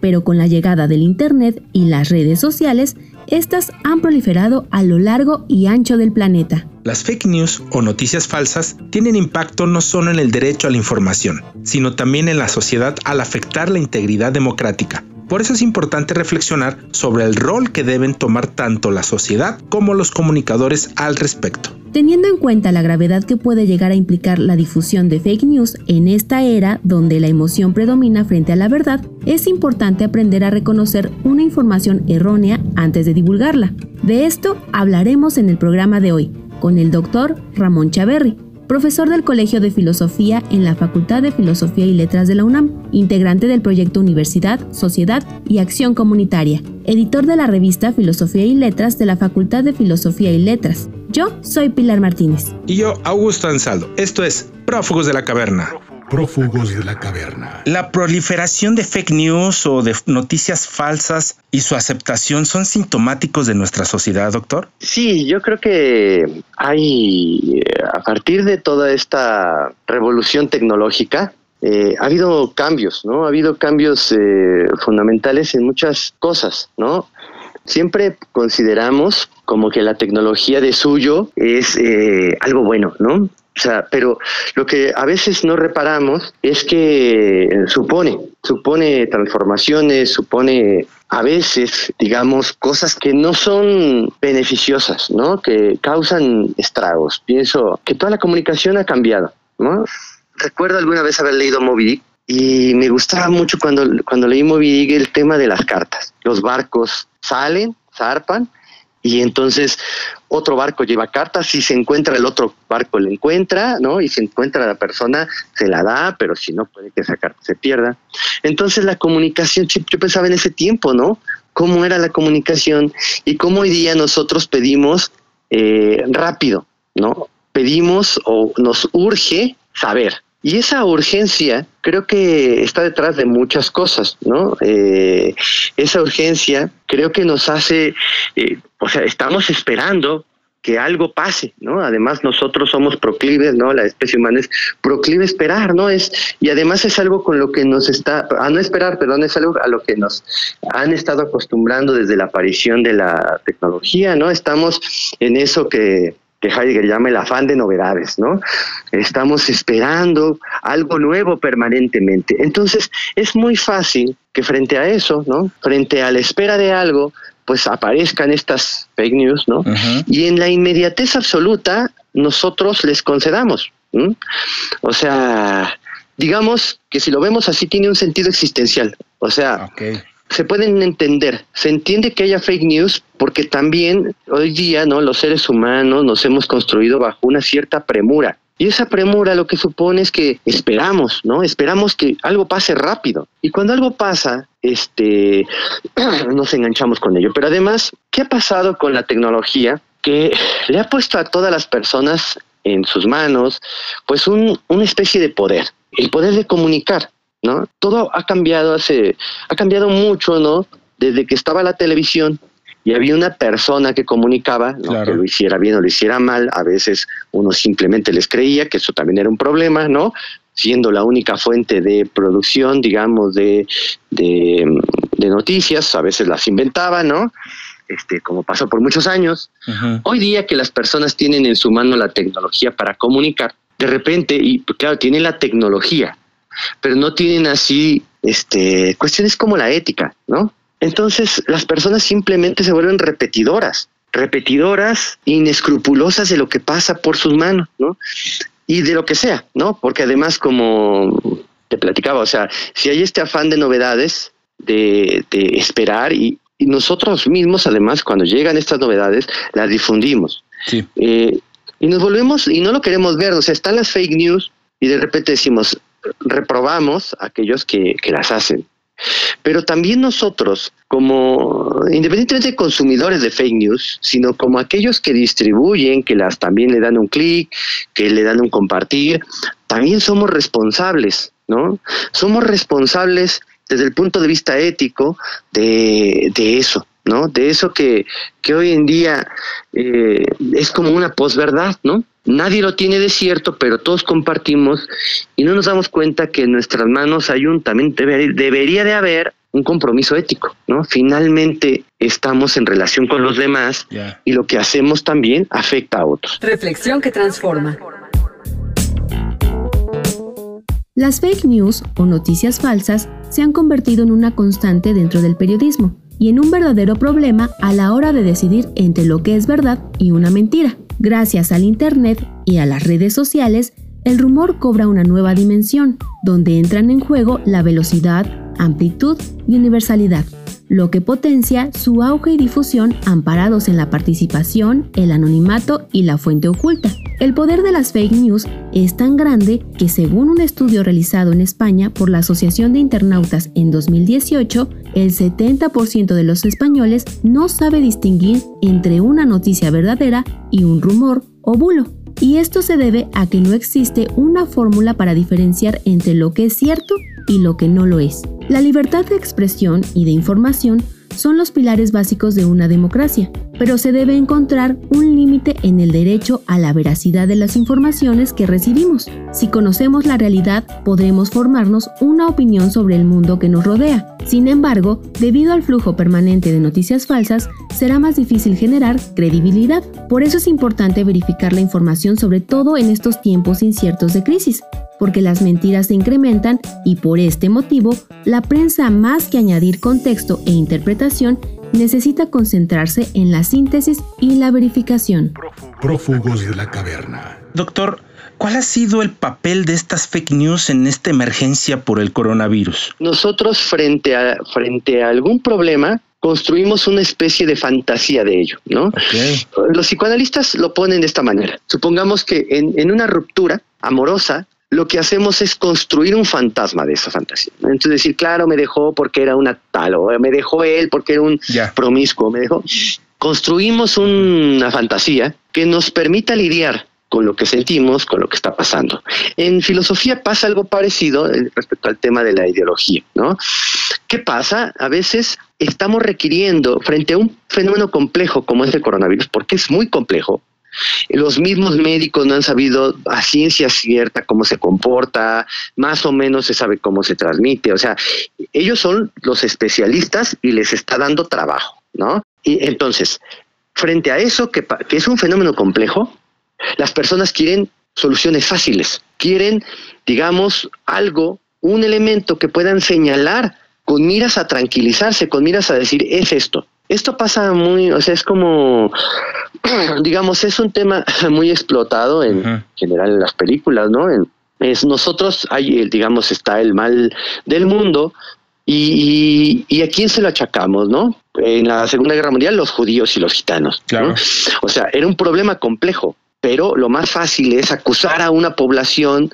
pero con la llegada del Internet y las redes sociales, estas han proliferado a lo largo y ancho del planeta. Las fake news o noticias falsas tienen impacto no solo en el derecho a la información, sino también en la sociedad al afectar la integridad democrática. Por eso es importante reflexionar sobre el rol que deben tomar tanto la sociedad como los comunicadores al respecto. Teniendo en cuenta la gravedad que puede llegar a implicar la difusión de fake news en esta era donde la emoción predomina frente a la verdad, es importante aprender a reconocer una información errónea antes de divulgarla. De esto hablaremos en el programa de hoy con el doctor Ramón Chaverri, profesor del Colegio de Filosofía en la Facultad de Filosofía y Letras de la UNAM, integrante del proyecto Universidad, Sociedad y Acción Comunitaria, editor de la revista Filosofía y Letras de la Facultad de Filosofía y Letras. Yo soy Pilar Martínez. Y yo, Augusto Ansaldo. Esto es Prófugos de la Caverna. Prófugos de la caverna. La proliferación de fake news o de noticias falsas y su aceptación son sintomáticos de nuestra sociedad, doctor. Sí, yo creo que hay, eh, a partir de toda esta revolución tecnológica, eh, ha habido cambios, ¿no? Ha habido cambios eh, fundamentales en muchas cosas, ¿no? Siempre consideramos como que la tecnología de suyo es algo bueno, ¿no? O sea, pero lo que a veces no reparamos es que supone, supone transformaciones, supone a veces, digamos, cosas que no son beneficiosas, ¿no? Que causan estragos. Pienso que toda la comunicación ha cambiado, ¿no? Recuerdo alguna vez haber leído Moby Dick y me gustaba mucho cuando, cuando leí Moby Dick el tema de las cartas. Los barcos salen, zarpan y entonces otro barco lleva cartas, si se encuentra el otro barco le encuentra, ¿no? Y si encuentra la persona, se la da, pero si no, puede que esa carta se pierda. Entonces la comunicación, yo pensaba en ese tiempo, ¿no? Cómo era la comunicación y cómo hoy día nosotros pedimos eh, rápido, ¿no? Pedimos o nos urge saber, y esa urgencia creo que está detrás de muchas cosas, ¿no? Eh, esa urgencia creo que nos hace, eh, o sea, estamos esperando que algo pase, ¿no? Además nosotros somos proclives, ¿no? La especie humana es proclive a esperar, ¿no? Es y además es algo con lo que nos está a no esperar, perdón, es algo a lo que nos han estado acostumbrando desde la aparición de la tecnología, ¿no? Estamos en eso que que Heidegger llama el afán de novedades, ¿no? Estamos esperando algo nuevo permanentemente. Entonces, es muy fácil que frente a eso, ¿no? Frente a la espera de algo, pues aparezcan estas fake news, ¿no? Y en la inmediatez absoluta, nosotros les concedamos. O sea, digamos que si lo vemos así, tiene un sentido existencial. O sea, se pueden entender. Se entiende que haya fake news porque también hoy día, ¿no? Los seres humanos nos hemos construido bajo una cierta premura. Y esa premura lo que supone es que esperamos, ¿no? Esperamos que algo pase rápido. Y cuando algo pasa, este, nos enganchamos con ello. Pero además, ¿qué ha pasado con la tecnología que le ha puesto a todas las personas en sus manos, pues un, una especie de poder, el poder de comunicar. ¿No? Todo ha cambiado hace, ha cambiado mucho, ¿no? Desde que estaba la televisión y había una persona que comunicaba, que lo hiciera bien o lo hiciera mal, a veces uno simplemente les creía que eso también era un problema, ¿no? Siendo la única fuente de producción, digamos, de, de, noticias, a veces las inventaban, ¿no? Este, como pasó por muchos años. Hoy día que las personas tienen en su mano la tecnología para comunicar, de repente, y claro, tienen la tecnología, pero no tienen así este, cuestiones como la ética, ¿no? Entonces las personas simplemente se vuelven repetidoras, repetidoras, inescrupulosas de lo que pasa por sus manos, ¿no? Y de lo que sea, ¿no? Porque además, como te platicaba, o sea, si hay este afán de novedades, de, esperar y, nosotros mismos, además, cuando llegan estas novedades, las difundimos. Sí. Eh, y nos volvemos, y no lo queremos ver, o sea, están las fake news y de repente decimos, reprobamos a aquellos que, las hacen. Pero también nosotros, como independientemente de consumidores de fake news, sino como aquellos que distribuyen, que las también le dan un clic, que le dan un compartir, también somos responsables, ¿no? Somos responsables desde el punto de vista ético de, de eso, ¿no? De eso que, que hoy en día eh, es como una posverdad, ¿no? Nadie lo tiene de cierto, pero todos compartimos y no nos damos cuenta que en nuestras manos hay un, también debería de haber un compromiso ético, ¿no? Finalmente estamos en relación con los demás y lo que hacemos también afecta a otros. Reflexión que transforma. Las fake news o noticias falsas se han convertido en una constante dentro del periodismo y en un verdadero problema a la hora de decidir entre lo que es verdad y una mentira. Gracias al Internet y a las redes sociales, el rumor cobra una nueva dimensión, donde entran en juego la velocidad, amplitud y universalidad, lo que potencia su auge y difusión amparados en la participación, el anonimato y la fuente oculta. El poder de las fake news es tan grande que según un estudio realizado en España por la Asociación de Internautas en 2018, el 70% de los españoles no sabe distinguir entre una noticia verdadera y un rumor o bulo. Y esto se debe a que no existe una fórmula para diferenciar entre lo que es cierto y lo que no lo es. La libertad de expresión y de información son los pilares básicos de una democracia, pero se debe encontrar un límite en el derecho a la veracidad de las informaciones que recibimos. Si conocemos la realidad, podremos formarnos una opinión sobre el mundo que nos rodea. Sin embargo, debido al flujo permanente de noticias falsas, será más difícil generar credibilidad. Por eso es importante verificar la información sobre todo en estos tiempos inciertos de crisis, porque las mentiras se incrementan y por este motivo, la prensa más que añadir contexto e interpretación necesita concentrarse en la síntesis y la verificación. Prófugos de la caverna. Doctor, ¿cuál ha sido el papel de estas fake news en esta emergencia por el coronavirus? Nosotros frente a, frente a algún problema construimos una especie de fantasía de ello, ¿no? Los psicoanalistas lo ponen de esta manera. Supongamos que en, en una ruptura amorosa lo que hacemos es construir un fantasma de esa fantasía. Entonces decir, claro, me dejó porque era una tal, o me dejó él porque era un promiscuo, me dejó. Construimos una fantasía que nos permita lidiar con lo que sentimos, con lo que está pasando. En filosofía pasa algo parecido eh, respecto al tema de la ideología, ¿no? ¿Qué pasa? A veces estamos requiriendo, frente a un fenómeno complejo como es el coronavirus, porque es muy complejo, los mismos médicos no han sabido a ciencia cierta cómo se comporta, más o menos se sabe cómo se transmite. O sea, ellos son los especialistas y les está dando trabajo, ¿no? Y entonces, frente a eso, que, es un fenómeno complejo, las personas quieren soluciones fáciles, quieren, digamos, algo, un elemento que puedan señalar con miras a tranquilizarse, con miras a decir, es esto. Esto pasa muy, o sea, es como, digamos, es un tema muy explotado en general en las películas, ¿no? es nosotros, hay, digamos, está el mal del mundo y, y, a quién se lo achacamos, ¿no? En la Segunda Guerra Mundial, los judíos y los gitanos. Claro. O sea, era un problema complejo, pero lo más fácil es acusar a una población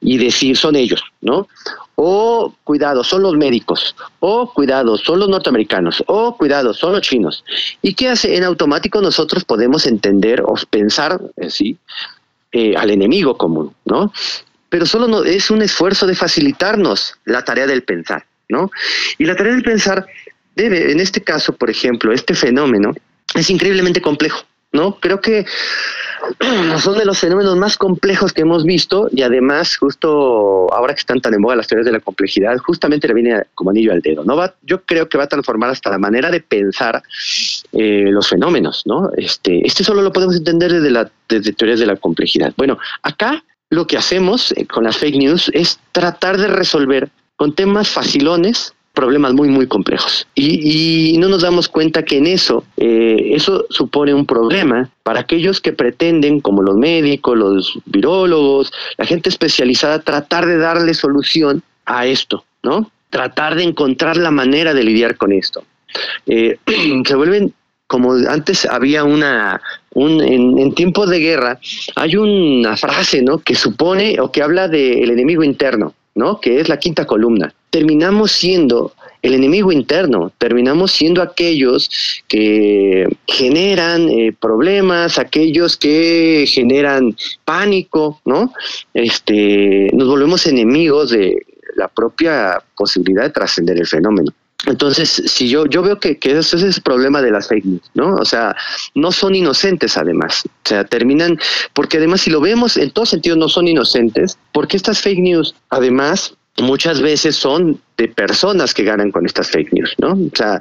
y decir son ellos, ¿no? O cuidado, son los médicos, o cuidado, son los norteamericanos, o cuidado, son los chinos. ¿Y qué hace? En automático nosotros podemos entender o pensar, eh, sí, eh, al enemigo común, ¿no? Pero solo no, es un esfuerzo de facilitarnos la tarea del pensar, ¿no? Y la tarea del pensar debe, en este caso, por ejemplo, este fenómeno es increíblemente complejo, ¿no? Creo que son de los fenómenos más complejos que hemos visto y además justo ahora que están tan en boga las teorías de la complejidad, justamente le viene como anillo al dedo. ¿no? Va, yo creo que va a transformar hasta la manera de pensar eh, los fenómenos. ¿no? Este, este solo lo podemos entender desde, la, desde teorías de la complejidad. Bueno, acá lo que hacemos eh, con las fake news es tratar de resolver con temas facilones problemas muy, muy complejos. Y, no nos damos cuenta que en eso, eh, eso supone un problema para aquellos que pretenden, como los médicos, los virólogos, la gente especializada, tratar de darle solución a esto, ¿no? Tratar de encontrar la manera de lidiar con esto. Eh, se vuelven como antes había una, un, en, tiempos de guerra, hay una frase, ¿no? Que supone o que habla del enemigo interno, ¿no? Que es la quinta columna terminamos siendo el enemigo interno, terminamos siendo aquellos que generan eh, problemas, aquellos que generan pánico, ¿no? Este, nos volvemos enemigos de la propia posibilidad de trascender el fenómeno. Entonces, si yo, yo veo que, que ese es el problema de las fake news, ¿no? O sea, no son inocentes además. O sea, terminan, porque además si lo vemos en todo sentido no son inocentes, porque estas fake news además muchas veces son de personas que ganan con estas fake news, ¿no? O sea,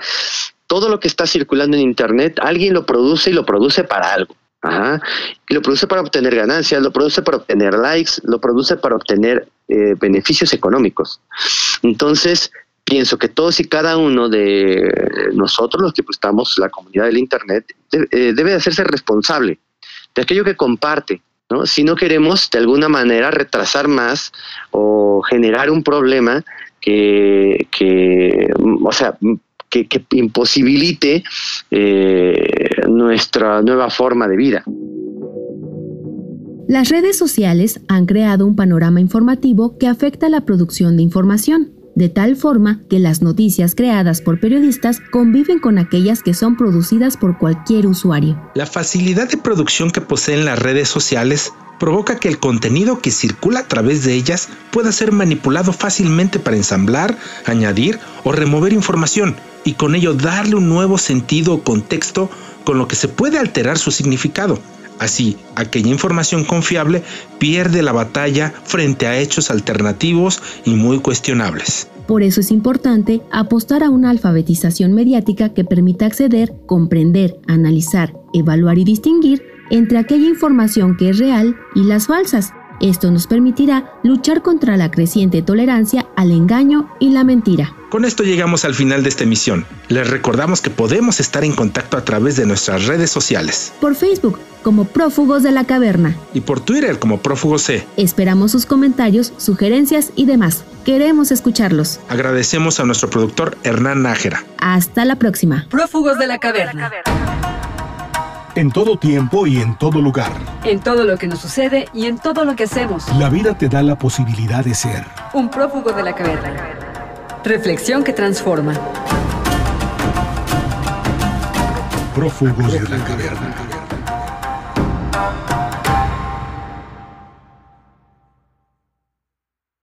todo lo que está circulando en Internet, alguien lo produce y lo produce para algo. Ajá. Y lo produce para obtener ganancias, lo produce para obtener likes, lo produce para obtener eh, beneficios económicos. Entonces, pienso que todos y cada uno de nosotros, los que pues, estamos la comunidad del Internet, eh, debe hacerse responsable de aquello que comparte, ¿no? Si no queremos de alguna manera retrasar más o generar un problema que, que o sea, que, imposibilite eh, nuestra nueva forma de vida. Las redes sociales han creado un panorama informativo que afecta la producción de información de tal forma que las noticias creadas por periodistas conviven con aquellas que son producidas por cualquier usuario. La facilidad de producción que poseen las redes sociales provoca que el contenido que circula a través de ellas pueda ser manipulado fácilmente para ensamblar, añadir o remover información y con ello darle un nuevo sentido o contexto con lo que se puede alterar su significado. Así, aquella información confiable pierde la batalla frente a hechos alternativos y muy cuestionables. Por eso es importante apostar a una alfabetización mediática que permita acceder, comprender, analizar, evaluar y distinguir entre aquella información que es real y las falsas. Esto nos permitirá luchar contra la creciente tolerancia al engaño y la mentira. Con esto llegamos al final de esta emisión. Les recordamos que podemos estar en contacto a través de nuestras redes sociales. Por Facebook como Prófugos de la Caverna. Y por Twitter como Prófugos C. Esperamos sus comentarios, sugerencias y demás. Queremos escucharlos. Agradecemos a nuestro productor Hernán Nájera. Hasta la próxima. Prófugos de la Caverna. En todo tiempo y en todo lugar. En todo lo que nos sucede y en todo lo que hacemos. La vida te da la posibilidad de ser. Un prófugo de la caverna. Reflexión que transforma. Prófugos de la caverna.